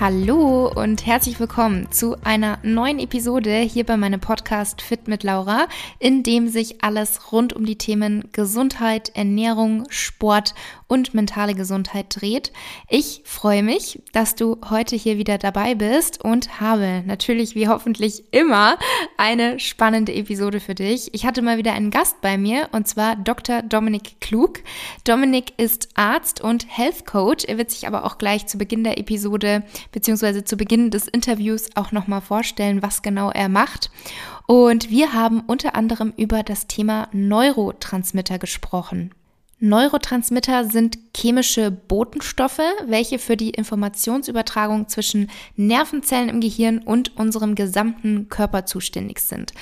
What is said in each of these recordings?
Hallo und herzlich willkommen zu einer neuen Episode hier bei meinem Podcast Fit mit Laura, in dem sich alles rund um die Themen Gesundheit, Ernährung, Sport und mentale Gesundheit dreht. Ich freue mich, dass du heute hier wieder dabei bist und habe natürlich wie hoffentlich immer eine spannende Episode für dich. Ich hatte mal wieder einen Gast bei mir und zwar Dr. Dominik Klug. Dominik ist Arzt und Health Coach. Er wird sich aber auch gleich zu Beginn der Episode beziehungsweise zu Beginn des Interviews auch nochmal vorstellen, was genau er macht. Und wir haben unter anderem über das Thema Neurotransmitter gesprochen. Neurotransmitter sind chemische Botenstoffe, welche für die Informationsübertragung zwischen Nervenzellen im Gehirn und unserem gesamten Körper zuständig sind.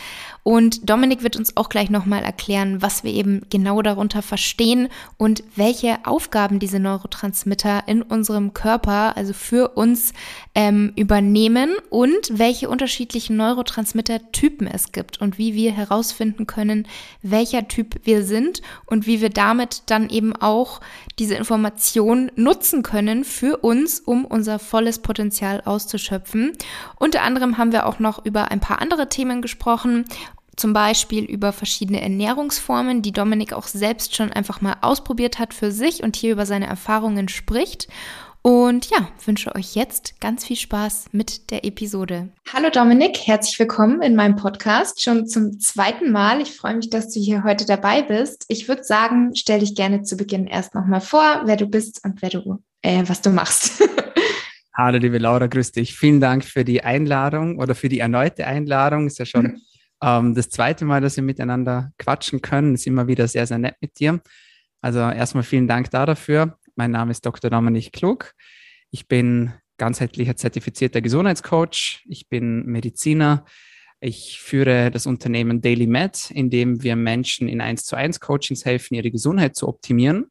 Und Dominik wird uns auch gleich nochmal erklären, was wir eben genau darunter verstehen und welche Aufgaben diese Neurotransmitter in unserem Körper, also für uns, ähm, übernehmen und welche unterschiedlichen Neurotransmitter-Typen es gibt und wie wir herausfinden können, welcher Typ wir sind und wie wir damit dann eben auch diese Information nutzen können für uns, um unser volles Potenzial auszuschöpfen. Unter anderem haben wir auch noch über ein paar andere Themen gesprochen zum Beispiel über verschiedene Ernährungsformen, die Dominik auch selbst schon einfach mal ausprobiert hat für sich und hier über seine Erfahrungen spricht. Und ja, wünsche euch jetzt ganz viel Spaß mit der Episode. Hallo Dominik, herzlich willkommen in meinem Podcast. Schon zum zweiten Mal. Ich freue mich, dass du hier heute dabei bist. Ich würde sagen, stell dich gerne zu Beginn erst nochmal vor, wer du bist und wer du, äh, was du machst. Hallo, liebe Laura, grüß dich. Vielen Dank für die Einladung oder für die erneute Einladung. Ist ja schon mhm. ähm, das zweite Mal, dass wir miteinander quatschen können. Ist immer wieder sehr, sehr nett mit dir. Also erstmal vielen Dank da dafür. Mein Name ist Dr. Dominik Klug. Ich bin ganzheitlicher zertifizierter Gesundheitscoach. Ich bin Mediziner. Ich führe das Unternehmen Daily Med, in dem wir Menschen in 1 zu 1 Coachings helfen, ihre Gesundheit zu optimieren.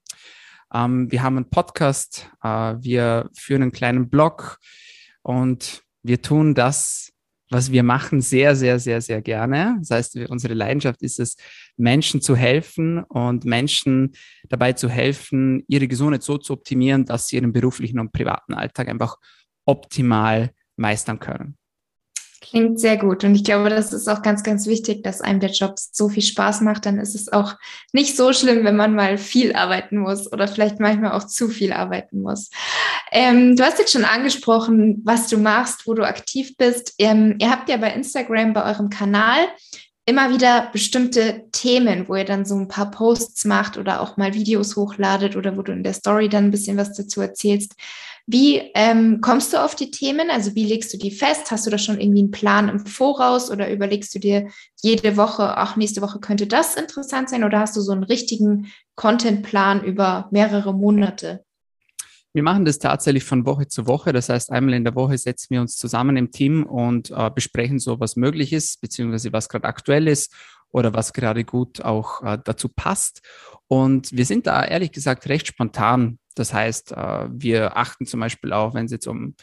Ähm, wir haben einen Podcast, äh, wir führen einen kleinen Blog und wir tun das, was wir machen, sehr, sehr, sehr, sehr gerne. Das heißt, unsere Leidenschaft ist es, Menschen zu helfen und Menschen dabei zu helfen, ihre Gesundheit so zu optimieren, dass sie ihren beruflichen und privaten Alltag einfach optimal meistern können. Klingt sehr gut. Und ich glaube, das ist auch ganz, ganz wichtig, dass einem der Job so viel Spaß macht. Dann ist es auch nicht so schlimm, wenn man mal viel arbeiten muss oder vielleicht manchmal auch zu viel arbeiten muss. Ähm, du hast jetzt schon angesprochen, was du machst, wo du aktiv bist. Ähm, ihr habt ja bei Instagram, bei eurem Kanal, immer wieder bestimmte Themen, wo ihr dann so ein paar Posts macht oder auch mal Videos hochladet oder wo du in der Story dann ein bisschen was dazu erzählst. Wie ähm, kommst du auf die Themen? Also wie legst du die fest? Hast du da schon irgendwie einen Plan im Voraus oder überlegst du dir jede Woche, ach, nächste Woche könnte das interessant sein oder hast du so einen richtigen Contentplan über mehrere Monate? Wir machen das tatsächlich von Woche zu Woche. Das heißt, einmal in der Woche setzen wir uns zusammen im Team und äh, besprechen so, was möglich ist, beziehungsweise was gerade aktuell ist oder was gerade gut auch äh, dazu passt. Und wir sind da ehrlich gesagt recht spontan. Das heißt, äh, wir achten zum Beispiel auch, wenn es jetzt um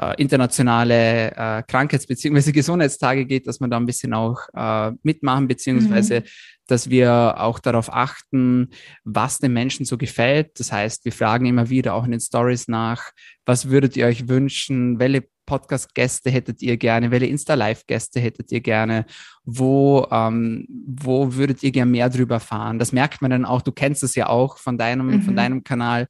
äh, internationale äh, Krankheits- bzw. Gesundheitstage geht, dass wir da ein bisschen auch äh, mitmachen, beziehungsweise mhm. dass wir auch darauf achten, was den Menschen so gefällt. Das heißt, wir fragen immer wieder auch in den Stories nach, was würdet ihr euch wünschen, welche Podcast-Gäste hättet ihr gerne, welche Insta-Live-Gäste hättet ihr gerne, wo, ähm, wo würdet ihr gerne mehr drüber erfahren? Das merkt man dann auch, du kennst es ja auch von deinem, mhm. von deinem Kanal,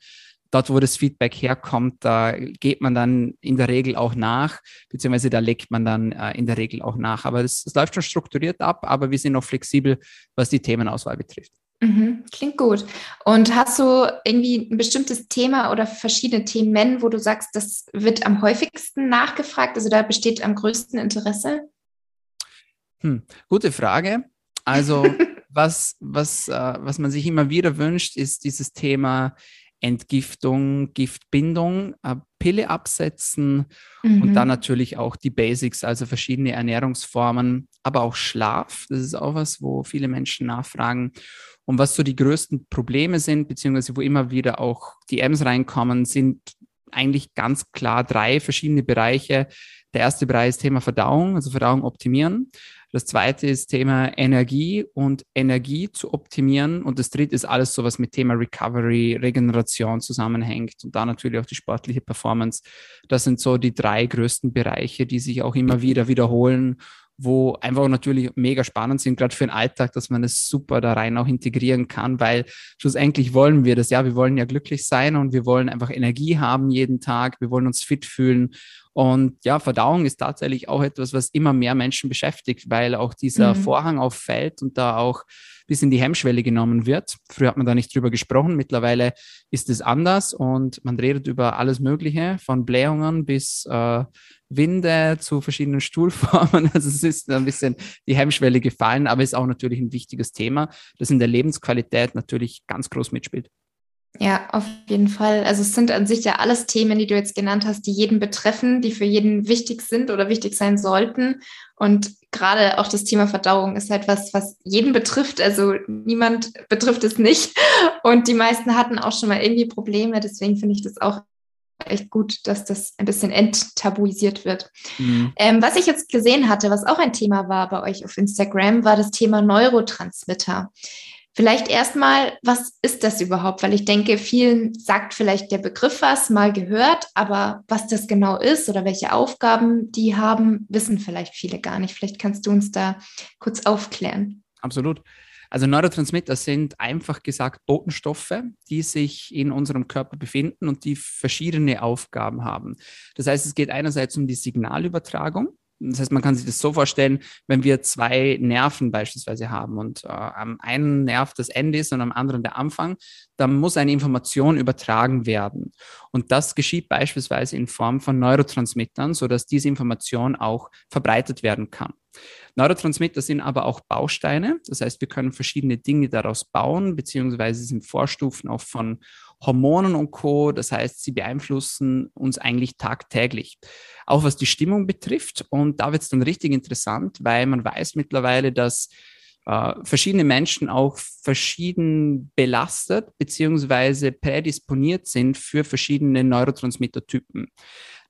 dort, wo das Feedback herkommt, da geht man dann in der Regel auch nach, beziehungsweise da legt man dann äh, in der Regel auch nach. Aber es läuft schon strukturiert ab, aber wir sind noch flexibel, was die Themenauswahl betrifft. Mhm, klingt gut. Und hast du irgendwie ein bestimmtes Thema oder verschiedene Themen, wo du sagst, das wird am häufigsten nachgefragt? Also da besteht am größten Interesse? Hm, gute Frage. Also was, was, äh, was man sich immer wieder wünscht, ist dieses Thema Entgiftung, Giftbindung, äh, Pille absetzen mhm. und dann natürlich auch die Basics, also verschiedene Ernährungsformen, aber auch Schlaf. Das ist auch was, wo viele Menschen nachfragen. Und was so die größten Probleme sind, beziehungsweise wo immer wieder auch DMs reinkommen, sind eigentlich ganz klar drei verschiedene Bereiche. Der erste Bereich ist Thema Verdauung, also Verdauung optimieren. Das zweite ist Thema Energie und Energie zu optimieren. Und das dritte ist alles so, was mit Thema Recovery, Regeneration zusammenhängt und da natürlich auch die sportliche Performance. Das sind so die drei größten Bereiche, die sich auch immer wieder wiederholen wo einfach natürlich mega spannend sind, gerade für den Alltag, dass man es super da rein auch integrieren kann, weil schlussendlich wollen wir das, ja, wir wollen ja glücklich sein und wir wollen einfach Energie haben jeden Tag, wir wollen uns fit fühlen und ja, Verdauung ist tatsächlich auch etwas, was immer mehr Menschen beschäftigt, weil auch dieser mhm. Vorhang auffällt und da auch bis in die Hemmschwelle genommen wird. Früher hat man da nicht drüber gesprochen, mittlerweile ist es anders und man redet über alles Mögliche, von Blähungen bis äh, Winde zu verschiedenen Stuhlformen. Also es ist ein bisschen die Hemmschwelle gefallen, aber ist auch natürlich ein wichtiges Thema, das in der Lebensqualität natürlich ganz groß mitspielt. Ja, auf jeden Fall. Also es sind an sich ja alles Themen, die du jetzt genannt hast, die jeden betreffen, die für jeden wichtig sind oder wichtig sein sollten. Und gerade auch das Thema Verdauung ist halt was, was jeden betrifft. Also niemand betrifft es nicht. Und die meisten hatten auch schon mal irgendwie Probleme. Deswegen finde ich das auch echt gut, dass das ein bisschen enttabuisiert wird. Mhm. Ähm, was ich jetzt gesehen hatte, was auch ein Thema war bei euch auf Instagram, war das Thema Neurotransmitter. Vielleicht erstmal, was ist das überhaupt? Weil ich denke, vielen sagt vielleicht der Begriff was, mal gehört, aber was das genau ist oder welche Aufgaben die haben, wissen vielleicht viele gar nicht. Vielleicht kannst du uns da kurz aufklären. Absolut. Also Neurotransmitter sind einfach gesagt Botenstoffe, die sich in unserem Körper befinden und die verschiedene Aufgaben haben. Das heißt, es geht einerseits um die Signalübertragung. Das heißt, man kann sich das so vorstellen, wenn wir zwei Nerven beispielsweise haben und äh, am einen Nerv das Ende ist und am anderen der Anfang, dann muss eine Information übertragen werden. Und das geschieht beispielsweise in Form von Neurotransmittern, sodass diese Information auch verbreitet werden kann. Neurotransmitter sind aber auch Bausteine. Das heißt, wir können verschiedene Dinge daraus bauen, beziehungsweise sind Vorstufen auch von Hormonen und Co. Das heißt, sie beeinflussen uns eigentlich tagtäglich. Auch was die Stimmung betrifft. Und da wird es dann richtig interessant, weil man weiß mittlerweile, dass äh, verschiedene Menschen auch verschieden belastet beziehungsweise prädisponiert sind für verschiedene Neurotransmittertypen.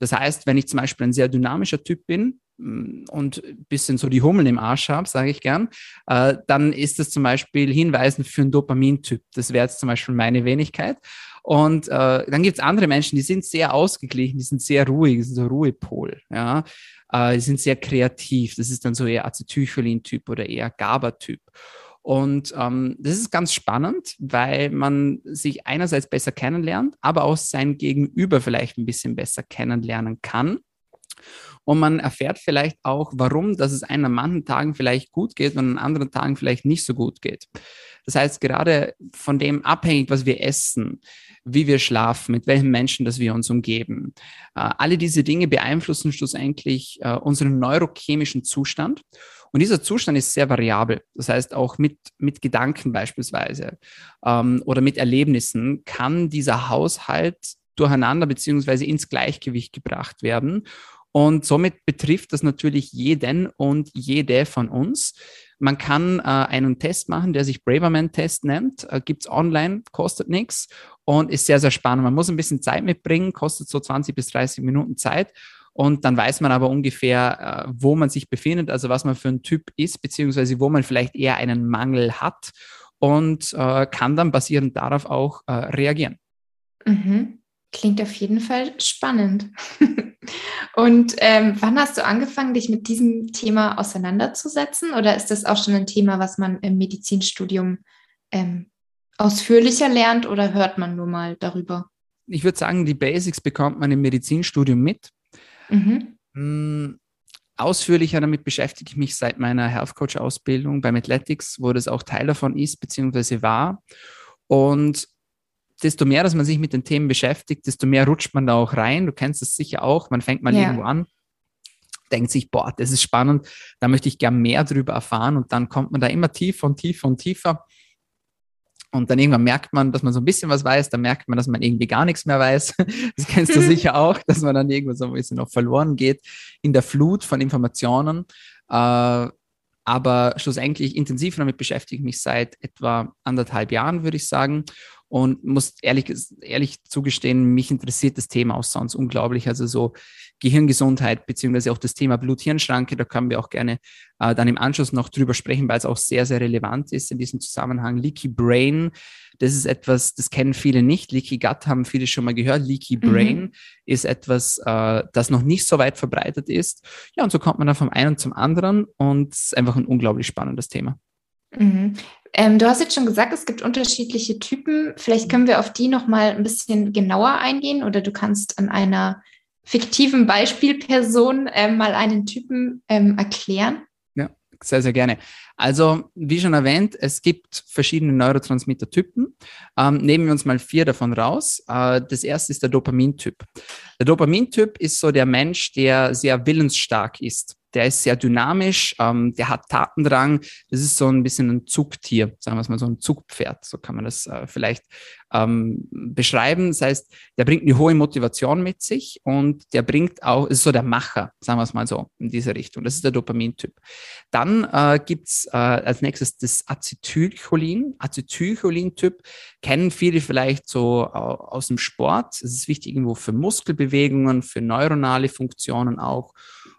Das heißt, wenn ich zum Beispiel ein sehr dynamischer Typ bin, und ein bisschen so die Hummeln im Arsch habe, sage ich gern, äh, dann ist das zum Beispiel hinweisend für einen Dopamintyp. Das wäre jetzt zum Beispiel meine Wenigkeit. Und äh, dann gibt es andere Menschen, die sind sehr ausgeglichen, die sind sehr ruhig, sind so Ruhepol. Ja? Äh, die sind sehr kreativ. Das ist dann so eher Acetylcholin-Typ oder eher GABA-Typ. Und ähm, das ist ganz spannend, weil man sich einerseits besser kennenlernt, aber auch sein Gegenüber vielleicht ein bisschen besser kennenlernen kann. Und man erfährt vielleicht auch, warum, dass es einem an manchen Tagen vielleicht gut geht und an anderen Tagen vielleicht nicht so gut geht. Das heißt, gerade von dem abhängig, was wir essen, wie wir schlafen, mit welchen Menschen, dass wir uns umgeben. Äh, alle diese Dinge beeinflussen schlussendlich äh, unseren neurochemischen Zustand. Und dieser Zustand ist sehr variabel. Das heißt, auch mit, mit Gedanken beispielsweise ähm, oder mit Erlebnissen kann dieser Haushalt durcheinander beziehungsweise ins Gleichgewicht gebracht werden. Und somit betrifft das natürlich jeden und jede von uns. Man kann äh, einen Test machen, der sich Braverman-Test nennt. Äh, Gibt es online, kostet nichts und ist sehr, sehr spannend. Man muss ein bisschen Zeit mitbringen, kostet so 20 bis 30 Minuten Zeit. Und dann weiß man aber ungefähr, äh, wo man sich befindet, also was man für ein Typ ist, beziehungsweise wo man vielleicht eher einen Mangel hat und äh, kann dann basierend darauf auch äh, reagieren. Mhm. Klingt auf jeden Fall spannend. Und ähm, wann hast du angefangen, dich mit diesem Thema auseinanderzusetzen? Oder ist das auch schon ein Thema, was man im Medizinstudium ähm, ausführlicher lernt oder hört man nur mal darüber? Ich würde sagen, die Basics bekommt man im Medizinstudium mit. Mhm. Hm, ausführlicher damit beschäftige ich mich seit meiner Health Coach Ausbildung beim Athletics, wo das auch Teil davon ist bzw. war. Und desto mehr, dass man sich mit den Themen beschäftigt, desto mehr rutscht man da auch rein. Du kennst es sicher auch. Man fängt mal ja. irgendwo an, denkt sich, boah, das ist spannend, da möchte ich gern mehr drüber erfahren. Und dann kommt man da immer tiefer und tiefer und tiefer. Und dann irgendwann merkt man, dass man so ein bisschen was weiß, dann merkt man, dass man irgendwie gar nichts mehr weiß. Das kennst du sicher auch, dass man dann irgendwo so ein bisschen noch verloren geht in der Flut von Informationen. Äh, aber schlussendlich intensiv damit beschäftige ich mich seit etwa anderthalb Jahren, würde ich sagen. Und muss ehrlich, ehrlich zugestehen, mich interessiert das Thema auch sonst unglaublich. Also so Gehirngesundheit, beziehungsweise auch das Thema Blut-Hirn-Schranke, da können wir auch gerne äh, dann im Anschluss noch drüber sprechen, weil es auch sehr, sehr relevant ist in diesem Zusammenhang. Leaky Brain, das ist etwas, das kennen viele nicht. Leaky Gut haben viele schon mal gehört. Leaky mhm. Brain mhm. ist etwas, äh, das noch nicht so weit verbreitet ist. Ja, und so kommt man dann vom einen zum anderen und es ist einfach ein unglaublich spannendes Thema. Mhm. Ähm, du hast jetzt schon gesagt, es gibt unterschiedliche Typen. Vielleicht können wir auf die noch mal ein bisschen genauer eingehen oder du kannst an einer fiktiven Beispielperson ähm, mal einen Typen ähm, erklären. Ja, sehr, sehr gerne. Also, wie schon erwähnt, es gibt verschiedene Neurotransmittertypen. Ähm, nehmen wir uns mal vier davon raus. Äh, das erste ist der Dopamintyp. Der Dopamintyp ist so der Mensch, der sehr willensstark ist der ist sehr dynamisch, ähm, der hat Tatendrang. Das ist so ein bisschen ein Zugtier, sagen wir es mal so ein Zugpferd, so kann man das äh, vielleicht ähm, beschreiben. Das heißt, der bringt eine hohe Motivation mit sich und der bringt auch, ist so der Macher, sagen wir es mal so, in diese Richtung. Das ist der Dopamintyp. Dann äh, gibt's äh, als nächstes das Acetylcholin. Acetylcholin-Typ kennen viele vielleicht so äh, aus dem Sport. Es ist wichtig irgendwo für Muskelbewegungen, für neuronale Funktionen auch.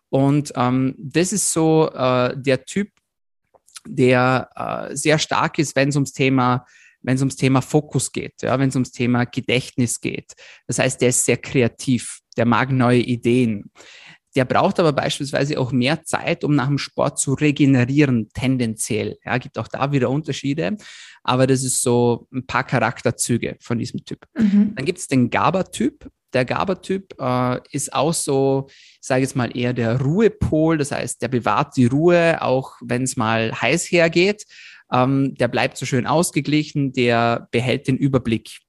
Und ähm, das ist so äh, der Typ, der äh, sehr stark ist, wenn es ums Thema wenn es ums Thema Fokus geht, ja, wenn es ums Thema Gedächtnis geht. Das heißt, der ist sehr kreativ, der mag neue Ideen. Der braucht aber beispielsweise auch mehr Zeit, um nach dem Sport zu regenerieren, tendenziell. Ja, gibt auch da wieder Unterschiede, aber das ist so ein paar Charakterzüge von diesem Typ. Mhm. Dann gibt es den GABA-Typ. Der GABA-Typ äh, ist auch so, ich sage jetzt mal eher der Ruhepol, das heißt, der bewahrt die Ruhe, auch wenn es mal heiß hergeht. Ähm, der bleibt so schön ausgeglichen, der behält den Überblick.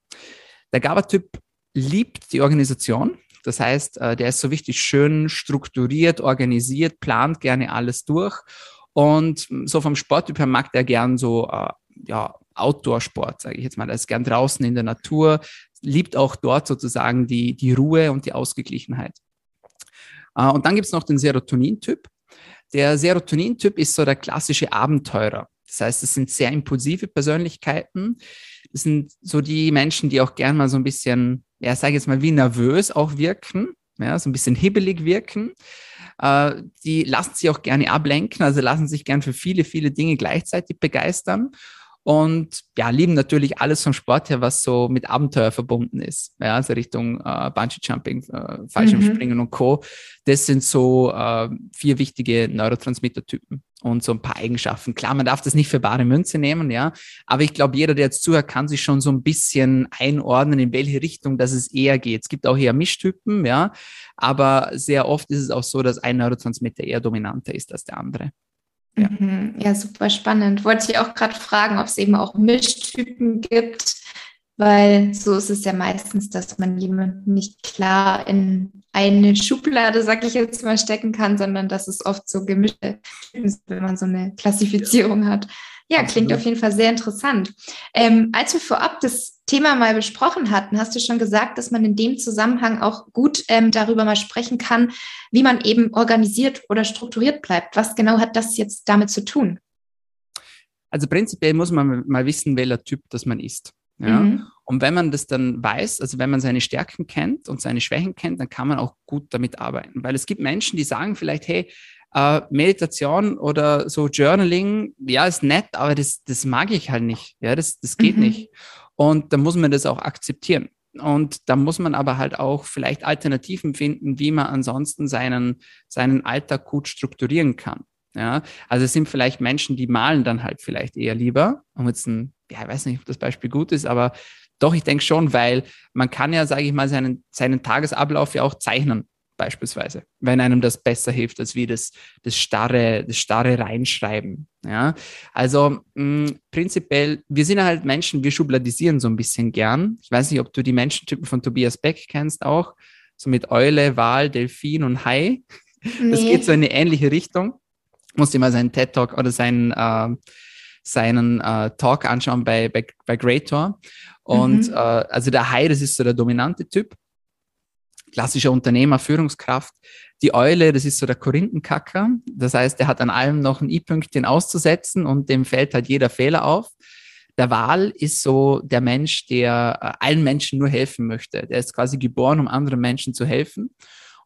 Der GABA-Typ liebt die Organisation. Das heißt, äh, der ist so wichtig schön strukturiert, organisiert, plant gerne alles durch. Und so vom Sporttyp her mag der gern so äh, ja, Outdoor-Sport, sage ich jetzt mal. Er ist gern draußen in der Natur, liebt auch dort sozusagen die, die Ruhe und die Ausgeglichenheit. Äh, und dann gibt es noch den Serotonin-Typ. Der Serotonin-Typ ist so der klassische Abenteurer. Das heißt, es sind sehr impulsive Persönlichkeiten. Das sind so die Menschen, die auch gern mal so ein bisschen, ja, sage ich jetzt mal, wie nervös auch wirken, ja, so ein bisschen hibbelig wirken. Äh, die lassen sich auch gerne ablenken, also lassen sich gern für viele, viele Dinge gleichzeitig begeistern und ja, lieben natürlich alles vom Sport her, was so mit Abenteuer verbunden ist. Ja, also Richtung äh, Bungee-Jumping, äh, Fallschirmspringen mhm. und Co. Das sind so äh, vier wichtige Neurotransmittertypen und so ein paar Eigenschaften. Klar, man darf das nicht für bare Münze nehmen, ja, aber ich glaube, jeder, der jetzt zuhört, kann sich schon so ein bisschen einordnen, in welche Richtung das es eher geht. Es gibt auch eher Mischtypen, ja, aber sehr oft ist es auch so, dass ein Neurotransmitter eher dominanter ist als der andere. Ja. Mhm. ja, super spannend. Wollte ich auch gerade fragen, ob es eben auch Mischtypen gibt, weil so ist es ja meistens, dass man jemanden nicht klar in eine Schublade, sag ich jetzt mal, stecken kann, sondern dass es oft so gemischte Typen sind, wenn man so eine Klassifizierung hat. Ja, klingt auf jeden Fall sehr interessant. Ähm, als wir vorab das Thema mal besprochen hatten, hast du schon gesagt, dass man in dem Zusammenhang auch gut ähm, darüber mal sprechen kann, wie man eben organisiert oder strukturiert bleibt. Was genau hat das jetzt damit zu tun? Also prinzipiell muss man mal wissen, welcher Typ das man ist. Ja? Mhm. Und wenn man das dann weiß, also wenn man seine Stärken kennt und seine Schwächen kennt, dann kann man auch gut damit arbeiten. Weil es gibt Menschen, die sagen vielleicht, hey, äh, Meditation oder so Journaling, ja, ist nett, aber das, das mag ich halt nicht. Ja, das, das geht mhm. nicht. Und da muss man das auch akzeptieren. Und da muss man aber halt auch vielleicht Alternativen finden, wie man ansonsten seinen, seinen Alltag gut strukturieren kann. Ja, also es sind vielleicht Menschen, die malen dann halt vielleicht eher lieber. Um jetzt ein, ja, ich weiß nicht, ob das Beispiel gut ist, aber doch, ich denke schon, weil man kann ja, sage ich mal, seinen, seinen Tagesablauf ja auch zeichnen beispielsweise, wenn einem das besser hilft, als wie das, das starre, das starre Reinschreiben. Ja, also mh, mm, prinzipiell, wir sind halt Menschen, wir schubladisieren so ein bisschen gern. Ich weiß nicht, ob du die Menschentypen von Tobias Beck kennst auch, so mit Eule, Wal, Delfin und Hai. Nee. Das geht so in eine ähnliche Richtung. Musst dir mal seinen TED Talk oder seinen, äh, seinen äh, Talk anschauen bei, bei, bei Greator. Und mhm. äh, also der Hai, das ist so der dominante Typ klassischer Unternehmer, Führungskraft. Die Eule, das ist so der Korinthenkacker. Das heißt, er hat an allem noch ein i-Pünktchen auszusetzen und dem fällt halt jeder Fehler auf. der Wal ist so der Mensch, der äh, allen Menschen nur helfen möchte. Der ist quasi geboren, um anderen Menschen zu helfen.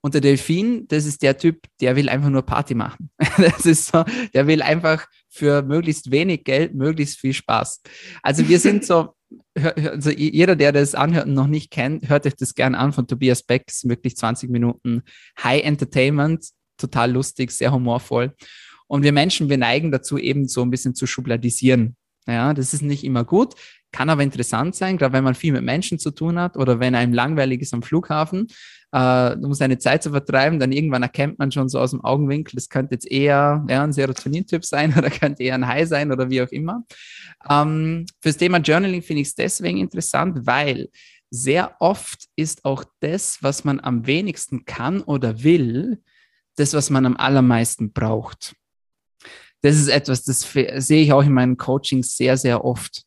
Und der Delfin, das ist der Typ, der will einfach nur Party machen. Das ist so, der will einfach für möglichst wenig Geld möglichst viel Spaß. Also wir sind so, also jeder, der das anhört und noch nicht kennt, hört euch das gerne an von Tobias Beck. Das sind wirklich 20 Minuten High Entertainment, total lustig, sehr humorvoll. Und wir Menschen, wir neigen dazu, eben so ein bisschen zu schubladisieren. Ja, das ist nicht immer gut, kann aber interessant sein, gerade wenn man viel mit Menschen zu tun hat oder wenn einem langweilig ist am Flughafen, äh, um seine Zeit zu vertreiben, dann irgendwann erkennt man schon so aus dem Augenwinkel, das könnte jetzt eher ja, ein Serotonin-Typ sein oder könnte eher ein High sein oder wie auch immer. Ähm, fürs Thema Journaling finde ich es deswegen interessant, weil sehr oft ist auch das, was man am wenigsten kann oder will, das, was man am allermeisten braucht. Das ist etwas, das sehe ich auch in meinen Coachings sehr, sehr oft.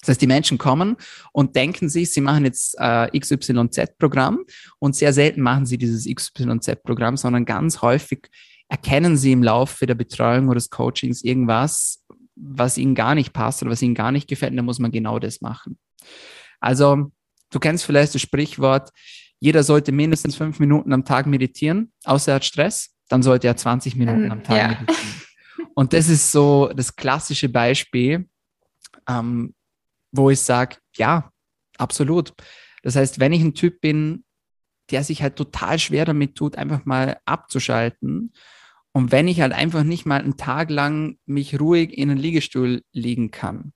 Das heißt, die Menschen kommen und denken sich, sie machen jetzt äh, XYZ-Programm und sehr selten machen sie dieses XYZ-Programm, sondern ganz häufig erkennen sie im Laufe der Betreuung oder des Coachings irgendwas, was ihnen gar nicht passt oder was ihnen gar nicht gefällt, und dann muss man genau das machen. Also, du kennst vielleicht das Sprichwort, jeder sollte mindestens fünf Minuten am Tag meditieren, außer er hat Stress, dann sollte er 20 Minuten am Tag ja. meditieren. Und das ist so das klassische Beispiel, ähm, wo ich sage, ja, absolut. Das heißt, wenn ich ein Typ bin, der sich halt total schwer damit tut, einfach mal abzuschalten. Und wenn ich halt einfach nicht mal einen Tag lang mich ruhig in einen Liegestuhl liegen kann,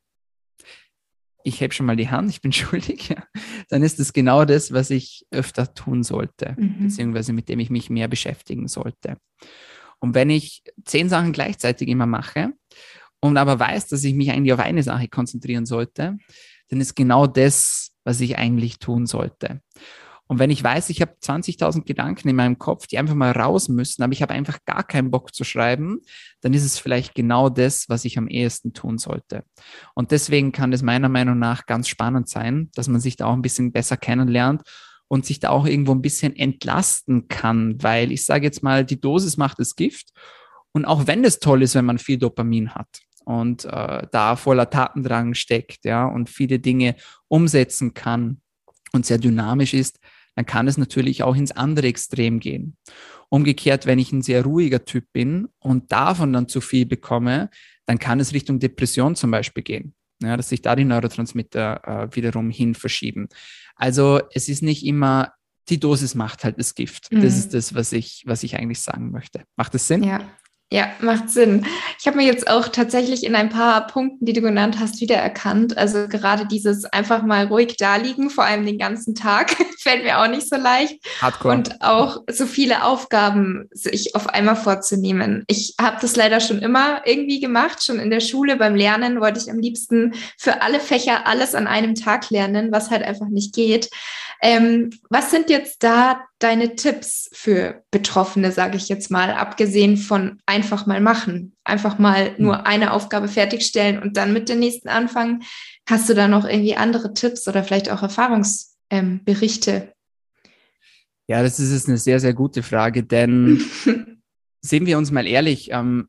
ich heb schon mal die Hand, ich bin schuldig, ja, dann ist das genau das, was ich öfter tun sollte, mhm. beziehungsweise mit dem ich mich mehr beschäftigen sollte. Und wenn ich zehn Sachen gleichzeitig immer mache und aber weiß, dass ich mich eigentlich auf eine Sache konzentrieren sollte, dann ist genau das, was ich eigentlich tun sollte. Und wenn ich weiß, ich habe 20.000 Gedanken in meinem Kopf, die einfach mal raus müssen, aber ich habe einfach gar keinen Bock zu schreiben, dann ist es vielleicht genau das, was ich am ehesten tun sollte. Und deswegen kann es meiner Meinung nach ganz spannend sein, dass man sich da auch ein bisschen besser kennenlernt und sich da auch irgendwo ein bisschen entlasten kann, weil ich sage jetzt mal, die Dosis macht das Gift. Und auch wenn es toll ist, wenn man viel Dopamin hat, und äh, da voller Tatendrang steckt, ja, und viele Dinge umsetzen kann und sehr dynamisch ist, dann kann es natürlich auch ins andere Extrem gehen. Umgekehrt, wenn ich ein sehr ruhiger Typ bin und davon dann zu viel bekomme, dann kann es Richtung Depression zum Beispiel gehen. Ja, dass sich da die Neurotransmitter äh, wiederum hin verschieben. Also es ist nicht immer, die Dosis macht halt das Gift. Mhm. Das ist das, was ich, was ich eigentlich sagen möchte. Macht das Sinn? Ja, ja, macht Sinn. Ich habe mir jetzt auch tatsächlich in ein paar Punkten, die du genannt hast, wiedererkannt. Also gerade dieses einfach mal ruhig da liegen, vor allem den ganzen Tag, fällt mir auch nicht so leicht. Hardcore. Und auch so viele Aufgaben sich auf einmal vorzunehmen. Ich habe das leider schon immer irgendwie gemacht. Schon in der Schule beim Lernen wollte ich am liebsten für alle Fächer alles an einem Tag lernen, was halt einfach nicht geht. Ähm, was sind jetzt da deine Tipps für Betroffene, sage ich jetzt mal, abgesehen von einfach mal machen, einfach mal nur hm. eine Aufgabe fertigstellen und dann mit der nächsten anfangen? Hast du da noch irgendwie andere Tipps oder vielleicht auch Erfahrungsberichte? Ähm, ja, das ist jetzt eine sehr, sehr gute Frage, denn sehen wir uns mal ehrlich, ähm,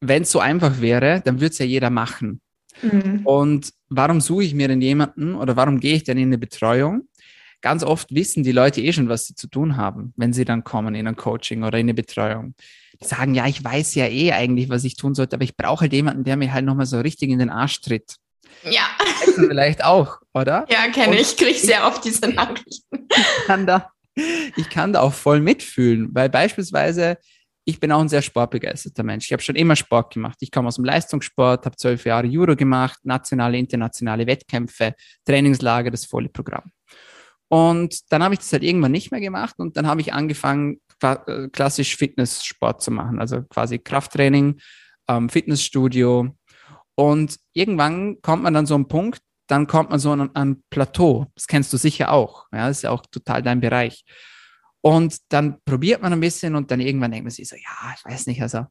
wenn es so einfach wäre, dann würde es ja jeder machen. Mhm. Und warum suche ich mir denn jemanden oder warum gehe ich denn in eine Betreuung? Ganz oft wissen die Leute eh schon, was sie zu tun haben, wenn sie dann kommen in ein Coaching oder in eine Betreuung. Die sagen, ja, ich weiß ja eh eigentlich, was ich tun sollte, aber ich brauche halt jemanden, der mir halt nochmal so richtig in den Arsch tritt. Ja. Vielleicht auch, oder? Ja, kenne ich. Kriege sehr oft diese Nachrichten. Ich kann, da, ich kann da auch voll mitfühlen, weil beispielsweise ich bin auch ein sehr sportbegeisterter Mensch. Ich habe schon immer Sport gemacht. Ich komme aus dem Leistungssport, habe zwölf Jahre Judo gemacht, nationale, internationale Wettkämpfe, Trainingslager, das volle Programm. Und dann habe ich das halt irgendwann nicht mehr gemacht und dann habe ich angefangen, äh, klassisch Fitnesssport zu machen, also quasi Krafttraining, ähm, Fitnessstudio. Und irgendwann kommt man dann so einen Punkt, dann kommt man so an ein Plateau. Das kennst du sicher auch. Ja, das ist ja auch total dein Bereich. Und dann probiert man ein bisschen und dann irgendwann denkt man sich so, ja, ich weiß nicht, also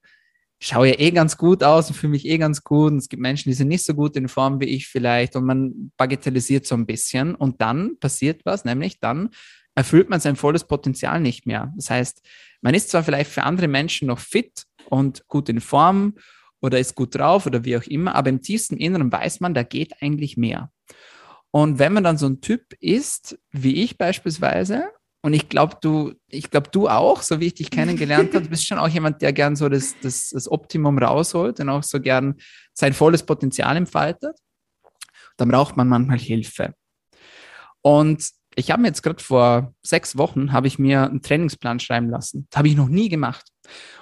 schaue ja eh ganz gut aus und fühle mich eh ganz gut. Und es gibt Menschen, die sind nicht so gut in Form wie ich vielleicht und man bagatellisiert so ein bisschen und dann passiert was, nämlich dann erfüllt man sein volles Potenzial nicht mehr. Das heißt, man ist zwar vielleicht für andere Menschen noch fit und gut in Form oder ist gut drauf oder wie auch immer, aber im tiefsten Inneren weiß man, da geht eigentlich mehr. Und wenn man dann so ein Typ ist, wie ich beispielsweise, und ich glaube, du, ich glaube, du auch, so wie ich dich kennengelernt habe, bist schon auch jemand, der gern so das, das, das Optimum rausholt und auch so gern sein volles Potenzial entfaltet. Dann braucht man manchmal Hilfe. Und ich habe mir jetzt gerade vor sechs Wochen habe ich mir einen Trainingsplan schreiben lassen. Das habe ich noch nie gemacht.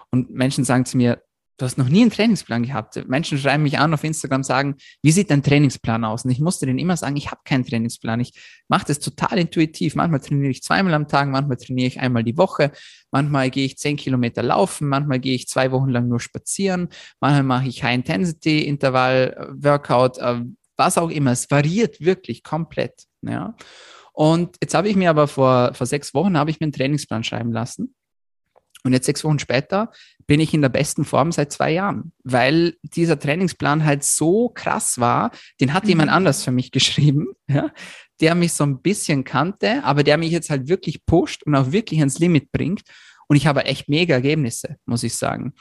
Und Menschen sagen zu mir, du hast noch nie einen Trainingsplan gehabt. Menschen schreiben mich an auf Instagram, sagen, wie sieht dein Trainingsplan aus? Und ich musste denen immer sagen, ich habe keinen Trainingsplan. Ich mache das total intuitiv. Manchmal trainiere ich zweimal am Tag, manchmal trainiere ich einmal die Woche, manchmal gehe ich zehn Kilometer laufen, manchmal gehe ich zwei Wochen lang nur spazieren, manchmal mache ich High-Intensity-Intervall-Workout, äh, was auch immer. Es variiert wirklich komplett. Ja. Und jetzt habe ich mir aber vor, vor sechs Wochen habe ich mir einen Trainingsplan schreiben lassen. Und jetzt sechs Wochen später bin ich in der besten Form seit zwei Jahren, weil dieser Trainingsplan halt so krass war. Den hat mhm. jemand anders für mich geschrieben, ja, der mich so ein bisschen kannte, aber der mich jetzt halt wirklich pusht und auch wirklich ans Limit bringt. Und ich habe echt mega Ergebnisse, muss ich sagen.